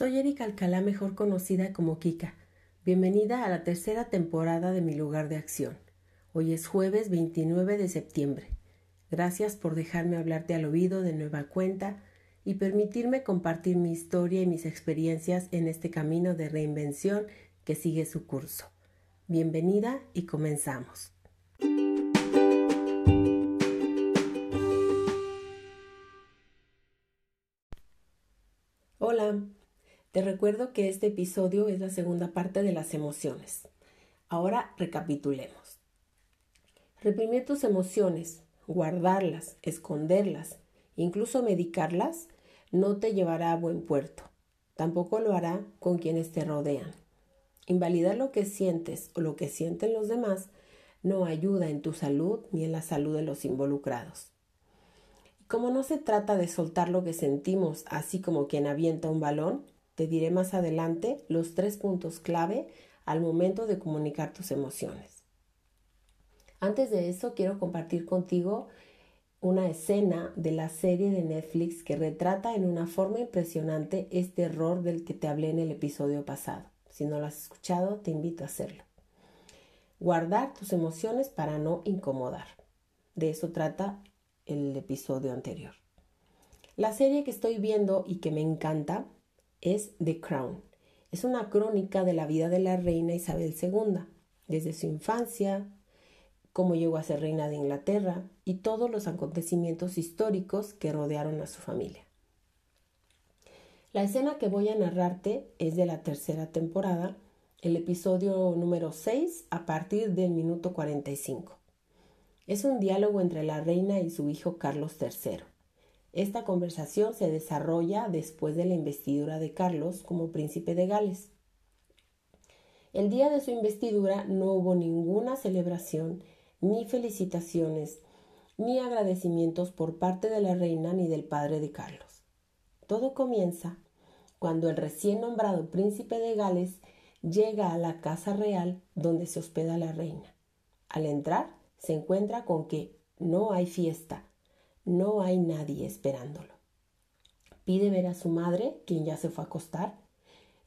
Soy Erika Alcalá, mejor conocida como Kika. Bienvenida a la tercera temporada de Mi lugar de acción. Hoy es jueves 29 de septiembre. Gracias por dejarme hablarte al oído de nueva cuenta y permitirme compartir mi historia y mis experiencias en este camino de reinvención que sigue su curso. Bienvenida y comenzamos. Te recuerdo que este episodio es la segunda parte de las emociones. Ahora recapitulemos. Reprimir tus emociones, guardarlas, esconderlas, incluso medicarlas, no te llevará a buen puerto. Tampoco lo hará con quienes te rodean. Invalidar lo que sientes o lo que sienten los demás no ayuda en tu salud ni en la salud de los involucrados. Como no se trata de soltar lo que sentimos así como quien avienta un balón, te diré más adelante los tres puntos clave al momento de comunicar tus emociones. Antes de eso, quiero compartir contigo una escena de la serie de Netflix que retrata en una forma impresionante este error del que te hablé en el episodio pasado. Si no lo has escuchado, te invito a hacerlo. Guardar tus emociones para no incomodar. De eso trata el episodio anterior. La serie que estoy viendo y que me encanta es The Crown. Es una crónica de la vida de la reina Isabel II, desde su infancia, cómo llegó a ser reina de Inglaterra y todos los acontecimientos históricos que rodearon a su familia. La escena que voy a narrarte es de la tercera temporada, el episodio número 6 a partir del minuto 45. Es un diálogo entre la reina y su hijo Carlos III. Esta conversación se desarrolla después de la investidura de Carlos como príncipe de Gales. El día de su investidura no hubo ninguna celebración, ni felicitaciones, ni agradecimientos por parte de la reina ni del padre de Carlos. Todo comienza cuando el recién nombrado príncipe de Gales llega a la casa real donde se hospeda la reina. Al entrar, se encuentra con que no hay fiesta, no hay nadie esperándolo. Pide ver a su madre, quien ya se fue a acostar.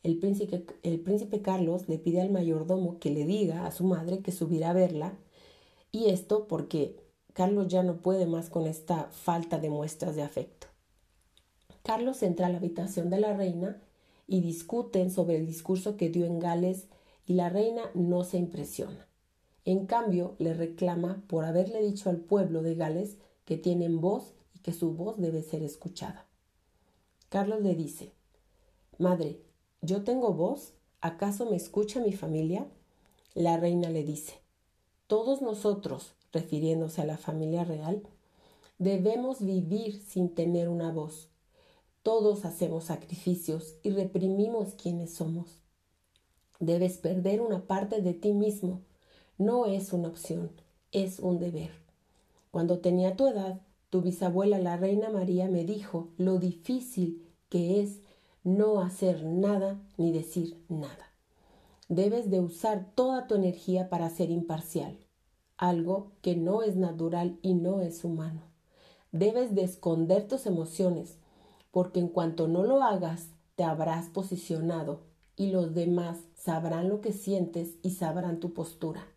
El príncipe, el príncipe Carlos le pide al mayordomo que le diga a su madre que subirá a verla. Y esto porque Carlos ya no puede más con esta falta de muestras de afecto. Carlos entra a la habitación de la reina y discuten sobre el discurso que dio en Gales y la reina no se impresiona. En cambio, le reclama por haberle dicho al pueblo de Gales que tienen voz y que su voz debe ser escuchada. Carlos le dice, Madre, ¿yo tengo voz? ¿Acaso me escucha mi familia? La reina le dice, Todos nosotros, refiriéndose a la familia real, debemos vivir sin tener una voz. Todos hacemos sacrificios y reprimimos quienes somos. Debes perder una parte de ti mismo. No es una opción, es un deber. Cuando tenía tu edad, tu bisabuela, la reina María, me dijo lo difícil que es no hacer nada ni decir nada. Debes de usar toda tu energía para ser imparcial, algo que no es natural y no es humano. Debes de esconder tus emociones, porque en cuanto no lo hagas, te habrás posicionado y los demás sabrán lo que sientes y sabrán tu postura.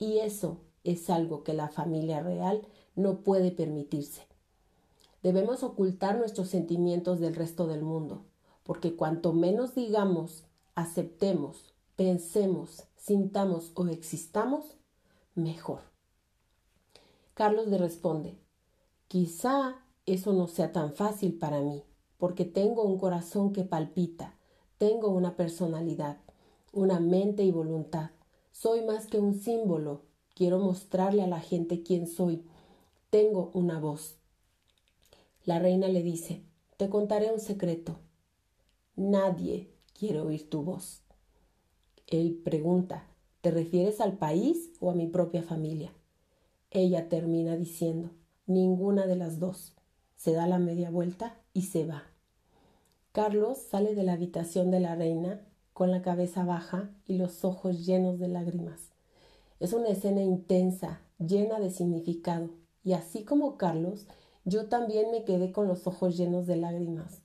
Y eso es algo que la familia real no puede permitirse. Debemos ocultar nuestros sentimientos del resto del mundo, porque cuanto menos digamos, aceptemos, pensemos, sintamos o existamos, mejor. Carlos le responde, quizá eso no sea tan fácil para mí, porque tengo un corazón que palpita, tengo una personalidad, una mente y voluntad. Soy más que un símbolo, Quiero mostrarle a la gente quién soy. Tengo una voz. La reina le dice, te contaré un secreto. Nadie quiere oír tu voz. Él pregunta, ¿te refieres al país o a mi propia familia? Ella termina diciendo, ninguna de las dos. Se da la media vuelta y se va. Carlos sale de la habitación de la reina con la cabeza baja y los ojos llenos de lágrimas. Es una escena intensa, llena de significado, y así como Carlos, yo también me quedé con los ojos llenos de lágrimas.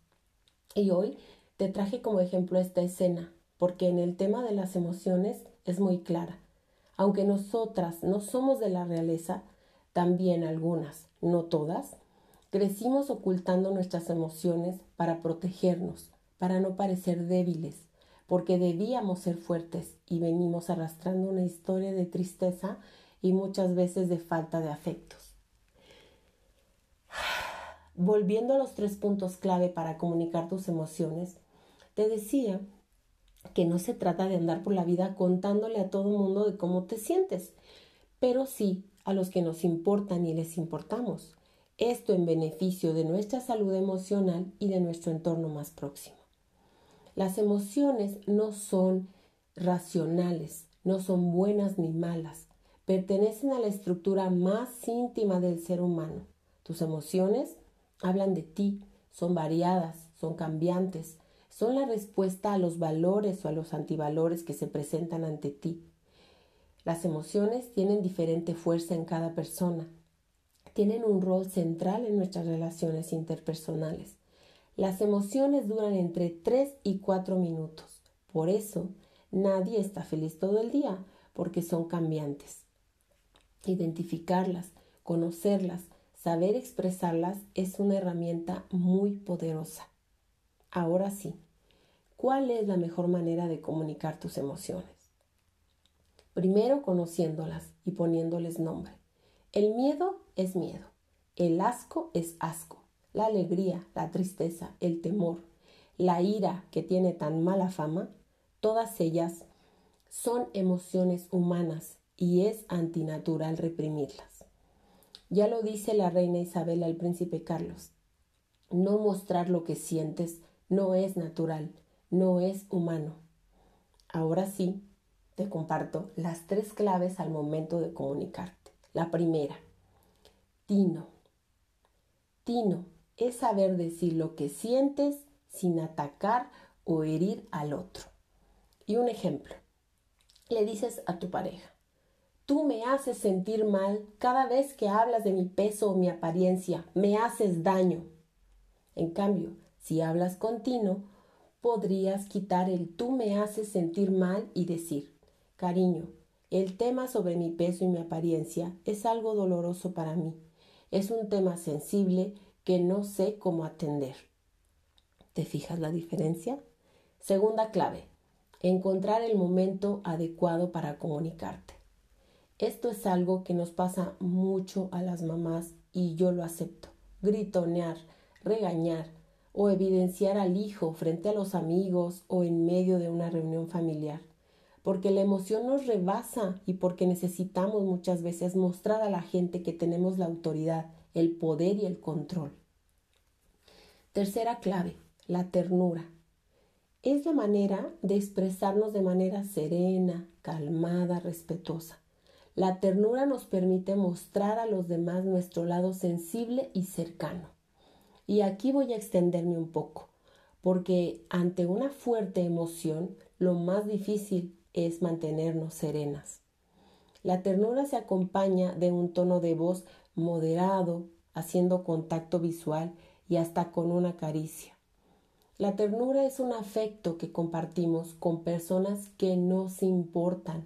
Y hoy Te traje como ejemplo esta escena, porque en el tema de las emociones es muy clara. Aunque nosotras no somos de la realeza, también algunas, no todas, crecimos ocultando nuestras emociones para protegernos, para no parecer débiles, porque debíamos ser fuertes y venimos arrastrando una historia de tristeza y muchas veces de falta de afectos. Volviendo a los tres puntos clave para comunicar tus emociones, te decía que no se trata de andar por la vida contándole a todo el mundo de cómo te sientes, pero sí a los que nos importan y les importamos. Esto en beneficio de nuestra salud emocional y de nuestro entorno más próximo. Las emociones no son racionales, no son buenas ni malas, pertenecen a la estructura más íntima del ser humano. Tus emociones hablan de ti, son variadas, son cambiantes, son la respuesta a los valores o a los antivalores que se presentan ante ti. Las emociones tienen diferente fuerza en cada persona, tienen un rol central en nuestras relaciones interpersonales. Las emociones duran entre 3 y 4 minutos. Por eso, nadie está feliz todo el día, porque son cambiantes. Identificarlas, conocerlas, saber expresarlas es una herramienta muy poderosa. Ahora sí, ¿cuál es la mejor manera de comunicar tus emociones? Primero conociéndolas y poniéndoles nombre. El miedo es miedo, el asco es asco, la alegría, la tristeza, el temor, la ira que tiene tan mala fama, todas ellas son emociones humanas y es antinatural reprimirlas. Ya lo dice la reina Isabel al príncipe Carlos. No mostrar lo que sientes no es natural, no es humano. Ahora sí, te comparto las tres claves al momento de comunicarte. La primera, tino. Tino es saber decir lo que sientes sin atacar o herir al otro. Y un ejemplo, le dices a tu pareja, tú me haces sentir mal cada vez que hablas de mi peso o mi apariencia, me haces daño. En cambio, si hablas continuo, podrías quitar el tú me haces sentir mal y decir, cariño, el tema sobre mi peso y mi apariencia es algo doloroso para mí. Es un tema sensible que no sé cómo atender. ¿Te fijas la diferencia? Segunda clave, encontrar el momento adecuado para comunicarte. Esto es algo que nos pasa mucho a las mamás y yo lo acepto. Gritonear, regañar o evidenciar al hijo frente a los amigos o en medio de una reunión familiar. Porque la emoción nos rebasa y porque necesitamos muchas veces mostrar a la gente que tenemos la autoridad el poder y el control. Tercera clave, la ternura. Es la manera de expresarnos de manera serena, calmada, respetuosa. La ternura nos permite mostrar a los demás nuestro lado sensible y cercano. Y aquí voy a extenderme un poco, porque ante una fuerte emoción, lo más difícil es mantenernos serenas. La ternura se acompaña de un tono de voz moderado, haciendo contacto visual y hasta con una caricia. La ternura es un afecto que compartimos con personas que nos importan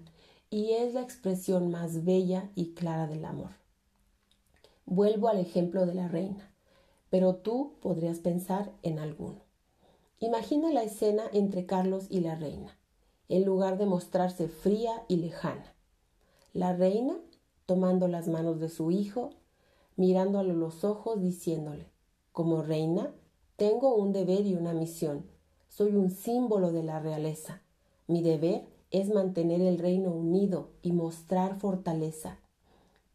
y es la expresión más bella y clara del amor. Vuelvo al ejemplo de la reina, pero tú podrías pensar en alguno. Imagina la escena entre Carlos y la reina, en lugar de mostrarse fría y lejana. La reina tomando las manos de su hijo mirándole los ojos, diciéndole, como reina, tengo un deber y una misión. Soy un símbolo de la realeza. Mi deber es mantener el reino unido y mostrar fortaleza.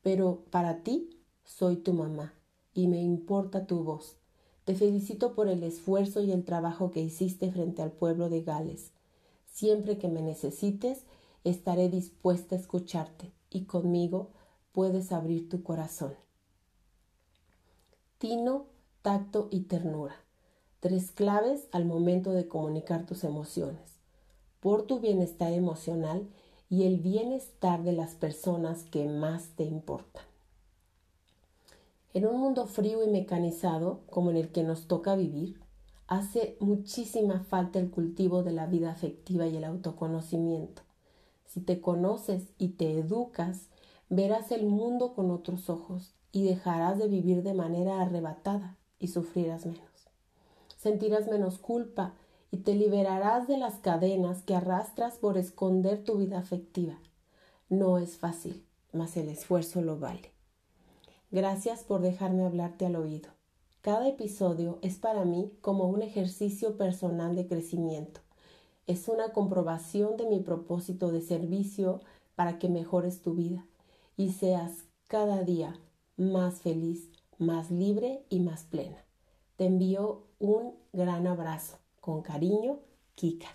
Pero para ti soy tu mamá y me importa tu voz. Te felicito por el esfuerzo y el trabajo que hiciste frente al pueblo de Gales. Siempre que me necesites, estaré dispuesta a escucharte y conmigo puedes abrir tu corazón tino, tacto y ternura. Tres claves al momento de comunicar tus emociones, por tu bienestar emocional y el bienestar de las personas que más te importan. En un mundo frío y mecanizado como en el que nos toca vivir, hace muchísima falta el cultivo de la vida afectiva y el autoconocimiento. Si te conoces y te educas, verás el mundo con otros ojos y dejarás de vivir de manera arrebatada y sufrirás menos. Sentirás menos culpa y te liberarás de las cadenas que arrastras por esconder tu vida afectiva. No es fácil, mas el esfuerzo lo vale. Gracias por dejarme hablarte al oído. Cada episodio es para mí como un ejercicio personal de crecimiento. Es una comprobación de mi propósito de servicio para que mejores tu vida y seas cada día más feliz, más libre y más plena. Te envío un gran abrazo. Con cariño, Kika.